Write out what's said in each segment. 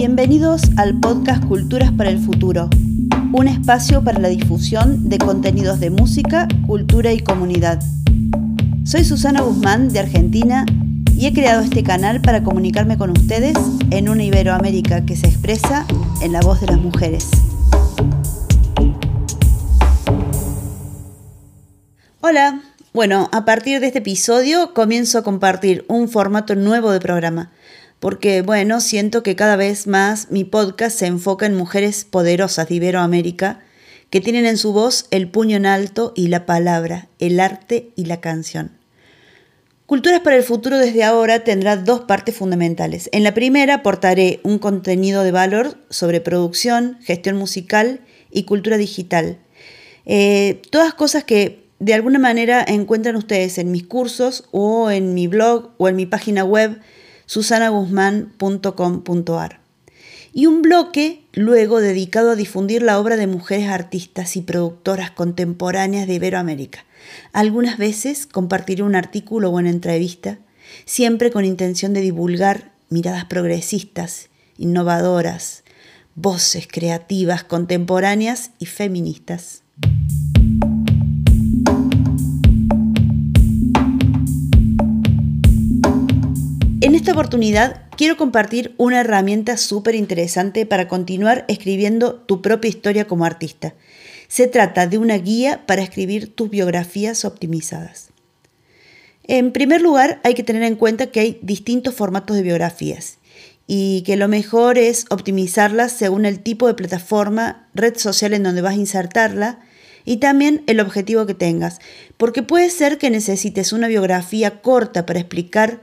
Bienvenidos al podcast Culturas para el Futuro, un espacio para la difusión de contenidos de música, cultura y comunidad. Soy Susana Guzmán de Argentina y he creado este canal para comunicarme con ustedes en una Iberoamérica que se expresa en la voz de las mujeres. Hola, bueno, a partir de este episodio comienzo a compartir un formato nuevo de programa porque bueno, siento que cada vez más mi podcast se enfoca en mujeres poderosas de Iberoamérica que tienen en su voz el puño en alto y la palabra, el arte y la canción. Culturas para el futuro desde ahora tendrá dos partes fundamentales. En la primera aportaré un contenido de valor sobre producción, gestión musical y cultura digital. Eh, todas cosas que de alguna manera encuentran ustedes en mis cursos o en mi blog o en mi página web susanaguzmán.com.ar. Y un bloque luego dedicado a difundir la obra de mujeres artistas y productoras contemporáneas de Iberoamérica. Algunas veces compartiré un artículo o una entrevista, siempre con intención de divulgar miradas progresistas, innovadoras, voces creativas, contemporáneas y feministas. En esta oportunidad quiero compartir una herramienta súper interesante para continuar escribiendo tu propia historia como artista. Se trata de una guía para escribir tus biografías optimizadas. En primer lugar, hay que tener en cuenta que hay distintos formatos de biografías y que lo mejor es optimizarlas según el tipo de plataforma, red social en donde vas a insertarla y también el objetivo que tengas, porque puede ser que necesites una biografía corta para explicar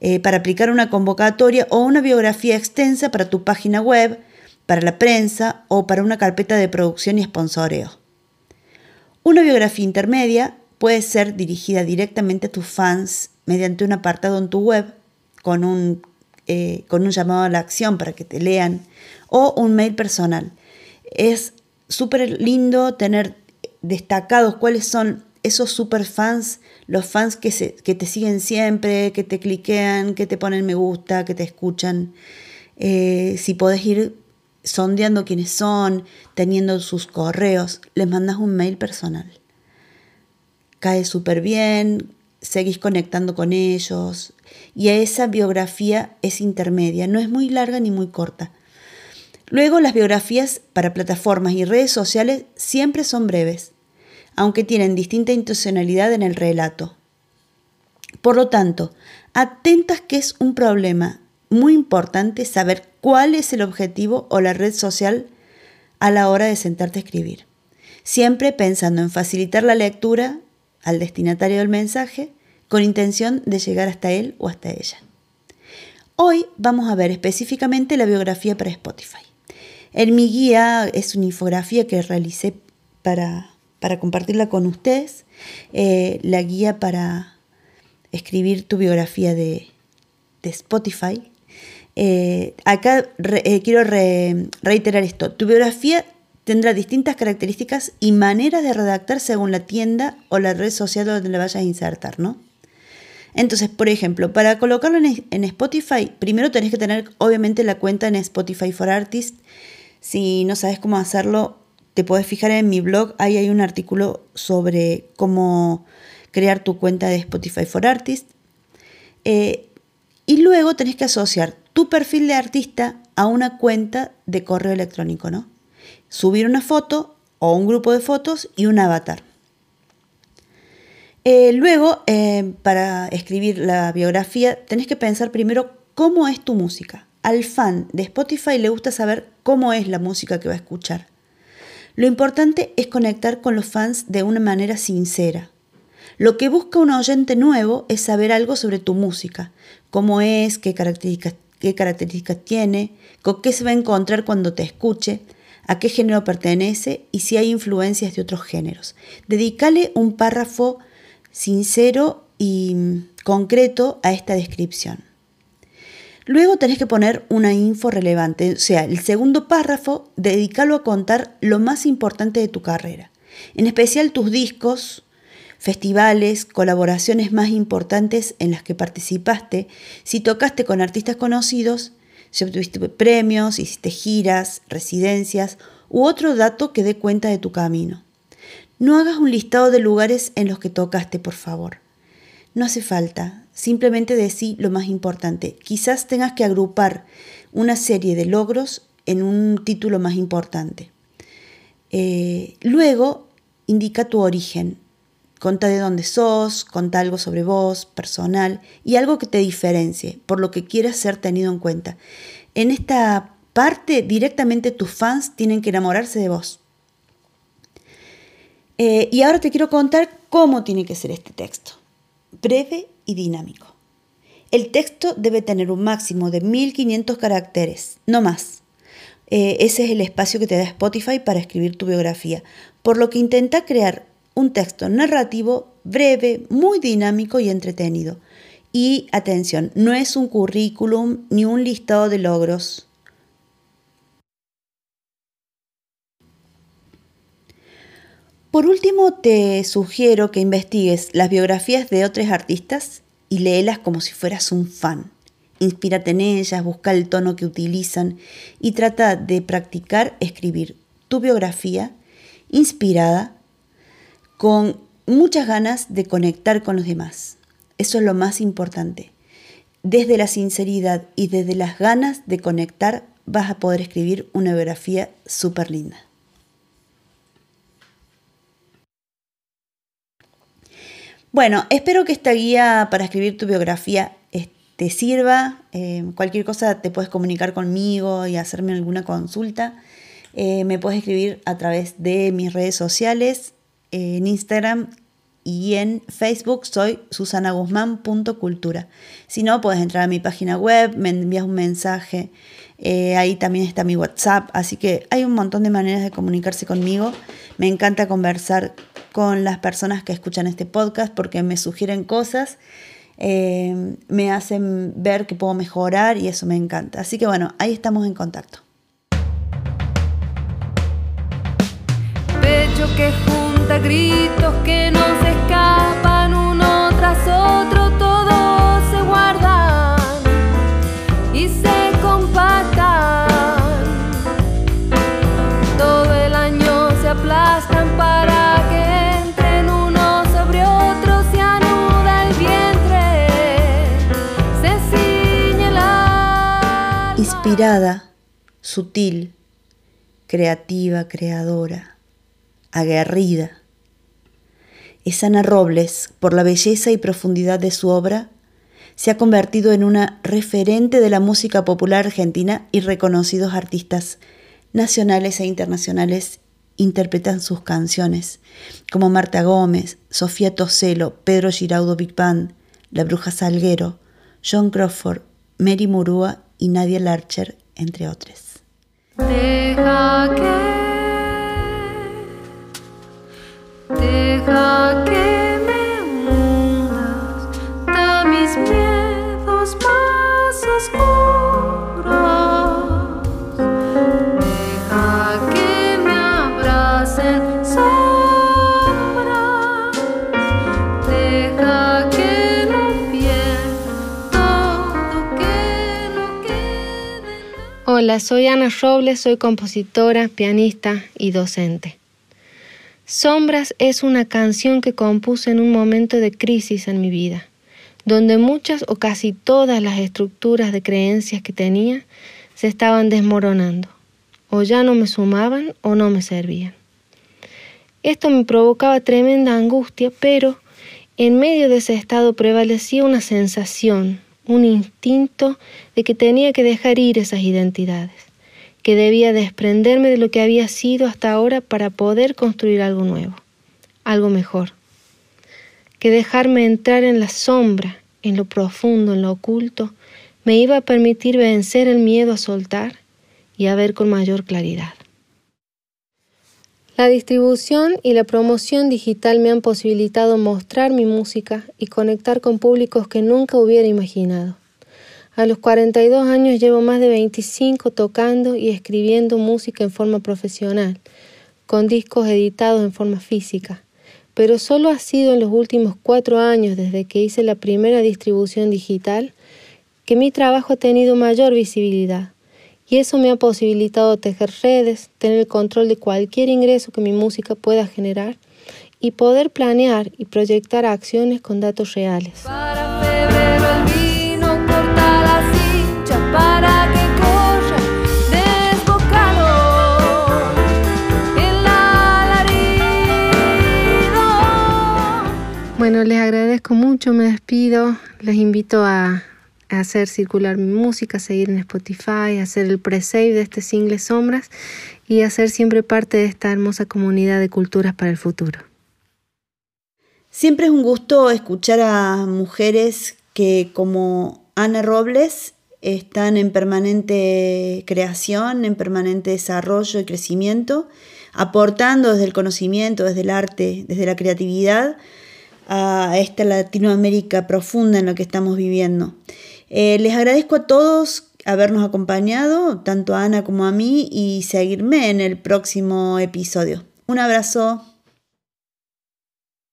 eh, para aplicar una convocatoria o una biografía extensa para tu página web, para la prensa o para una carpeta de producción y sponsoreo. Una biografía intermedia puede ser dirigida directamente a tus fans mediante un apartado en tu web con un, eh, con un llamado a la acción para que te lean o un mail personal. Es súper lindo tener destacados cuáles son esos super fans, los fans que, que te siguen siempre, que te cliquean, que te ponen me gusta, que te escuchan, eh, si podés ir sondeando quiénes son, teniendo sus correos, les mandas un mail personal. Cae súper bien, seguís conectando con ellos y esa biografía es intermedia, no es muy larga ni muy corta. Luego las biografías para plataformas y redes sociales siempre son breves aunque tienen distinta intencionalidad en el relato. Por lo tanto, atentas que es un problema muy importante saber cuál es el objetivo o la red social a la hora de sentarte a escribir. Siempre pensando en facilitar la lectura al destinatario del mensaje con intención de llegar hasta él o hasta ella. Hoy vamos a ver específicamente la biografía para Spotify. En mi guía es una infografía que realicé para para compartirla con ustedes, eh, la guía para escribir tu biografía de, Spotify. Eh, acá eh, quiero reiterar esto. Tu biografía tendrá distintas características y maneras de redactar según la tienda o la red social donde la vayas a insertar, ¿no? Entonces, por ejemplo, para colocarlo en, en Spotify, primero tenés que tener obviamente la cuenta en Spotify for Artists. Si no sabes cómo hacerlo, te puedes fijar en mi blog, ahí hay un artículo sobre cómo crear tu cuenta de Spotify for Artists. Eh, y luego tenés que asociar tu perfil de artista a una cuenta de correo electrónico, ¿no? Subir una foto o un grupo de fotos y un avatar. Eh, luego, eh, para escribir la biografía, tenés que pensar primero cómo es tu música. Al fan de Spotify le gusta saber cómo es la música que va a escuchar. Lo importante es conectar con los fans de una manera sincera. Lo que busca un oyente nuevo es saber algo sobre tu música, cómo es, qué características, qué características tiene, con qué se va a encontrar cuando te escuche, a qué género pertenece y si hay influencias de otros géneros. Dedícale un párrafo sincero y concreto a esta descripción. Luego tenés que poner una info relevante, o sea, el segundo párrafo, dedícalo a contar lo más importante de tu carrera, en especial tus discos, festivales, colaboraciones más importantes en las que participaste, si tocaste con artistas conocidos, si obtuviste premios, hiciste giras, residencias u otro dato que dé cuenta de tu camino. No hagas un listado de lugares en los que tocaste, por favor. No hace falta, simplemente decí lo más importante. Quizás tengas que agrupar una serie de logros en un título más importante. Eh, luego, indica tu origen. Conta de dónde sos, conta algo sobre vos, personal, y algo que te diferencie, por lo que quieras ser tenido en cuenta. En esta parte, directamente tus fans tienen que enamorarse de vos. Eh, y ahora te quiero contar cómo tiene que ser este texto. Breve y dinámico. El texto debe tener un máximo de 1500 caracteres, no más. Eh, ese es el espacio que te da Spotify para escribir tu biografía, por lo que intenta crear un texto narrativo breve, muy dinámico y entretenido. Y atención, no es un currículum ni un listado de logros. Por último, te sugiero que investigues las biografías de otros artistas y léelas como si fueras un fan. Inspírate en ellas, busca el tono que utilizan y trata de practicar escribir tu biografía inspirada con muchas ganas de conectar con los demás. Eso es lo más importante. Desde la sinceridad y desde las ganas de conectar vas a poder escribir una biografía súper linda. Bueno, espero que esta guía para escribir tu biografía te sirva. Eh, cualquier cosa te puedes comunicar conmigo y hacerme alguna consulta. Eh, me puedes escribir a través de mis redes sociales, en Instagram y en Facebook soy susanaguzmán.cultura. Si no, puedes entrar a mi página web, me envías un mensaje, eh, ahí también está mi WhatsApp, así que hay un montón de maneras de comunicarse conmigo. Me encanta conversar con las personas que escuchan este podcast porque me sugieren cosas eh, me hacen ver que puedo mejorar y eso me encanta. Así que bueno, ahí estamos en contacto. Pecho que junta gritos que no escapan uno tras otro, inspirada, sutil, creativa, creadora, aguerrida. Es Ana Robles, por la belleza y profundidad de su obra, se ha convertido en una referente de la música popular argentina y reconocidos artistas nacionales e internacionales interpretan sus canciones, como Marta Gómez, Sofía Toselo, Pedro Giraudo Big Band, La Bruja Salguero, John Crawford, Mary Murúa y Nadia Larcher, entre otros. Deja que, Hola, soy Ana Robles, soy compositora, pianista y docente. Sombras es una canción que compuse en un momento de crisis en mi vida, donde muchas o casi todas las estructuras de creencias que tenía se estaban desmoronando, o ya no me sumaban o no me servían. Esto me provocaba tremenda angustia, pero en medio de ese estado prevalecía una sensación, un instinto de que tenía que dejar ir esas identidades, que debía desprenderme de lo que había sido hasta ahora para poder construir algo nuevo, algo mejor, que dejarme entrar en la sombra, en lo profundo, en lo oculto, me iba a permitir vencer el miedo a soltar y a ver con mayor claridad. La distribución y la promoción digital me han posibilitado mostrar mi música y conectar con públicos que nunca hubiera imaginado. A los 42 años llevo más de 25 tocando y escribiendo música en forma profesional, con discos editados en forma física, pero solo ha sido en los últimos cuatro años desde que hice la primera distribución digital que mi trabajo ha tenido mayor visibilidad y eso me ha posibilitado tejer redes, tener el control de cualquier ingreso que mi música pueda generar y poder planear y proyectar acciones con datos reales. Para febrero el vino corta la cincha para que corra desbocado el alarido. Bueno, les agradezco mucho, me despido, les invito a, a hacer circular mi música, seguir en Spotify, hacer el pre-save de este single Sombras y a ser siempre parte de esta hermosa comunidad de culturas para el futuro. Siempre es un gusto escuchar a mujeres que como Ana Robles están en permanente creación, en permanente desarrollo y crecimiento, aportando desde el conocimiento, desde el arte, desde la creatividad a esta Latinoamérica profunda en la que estamos viviendo. Eh, les agradezco a todos habernos acompañado, tanto a Ana como a mí, y seguirme en el próximo episodio. Un abrazo.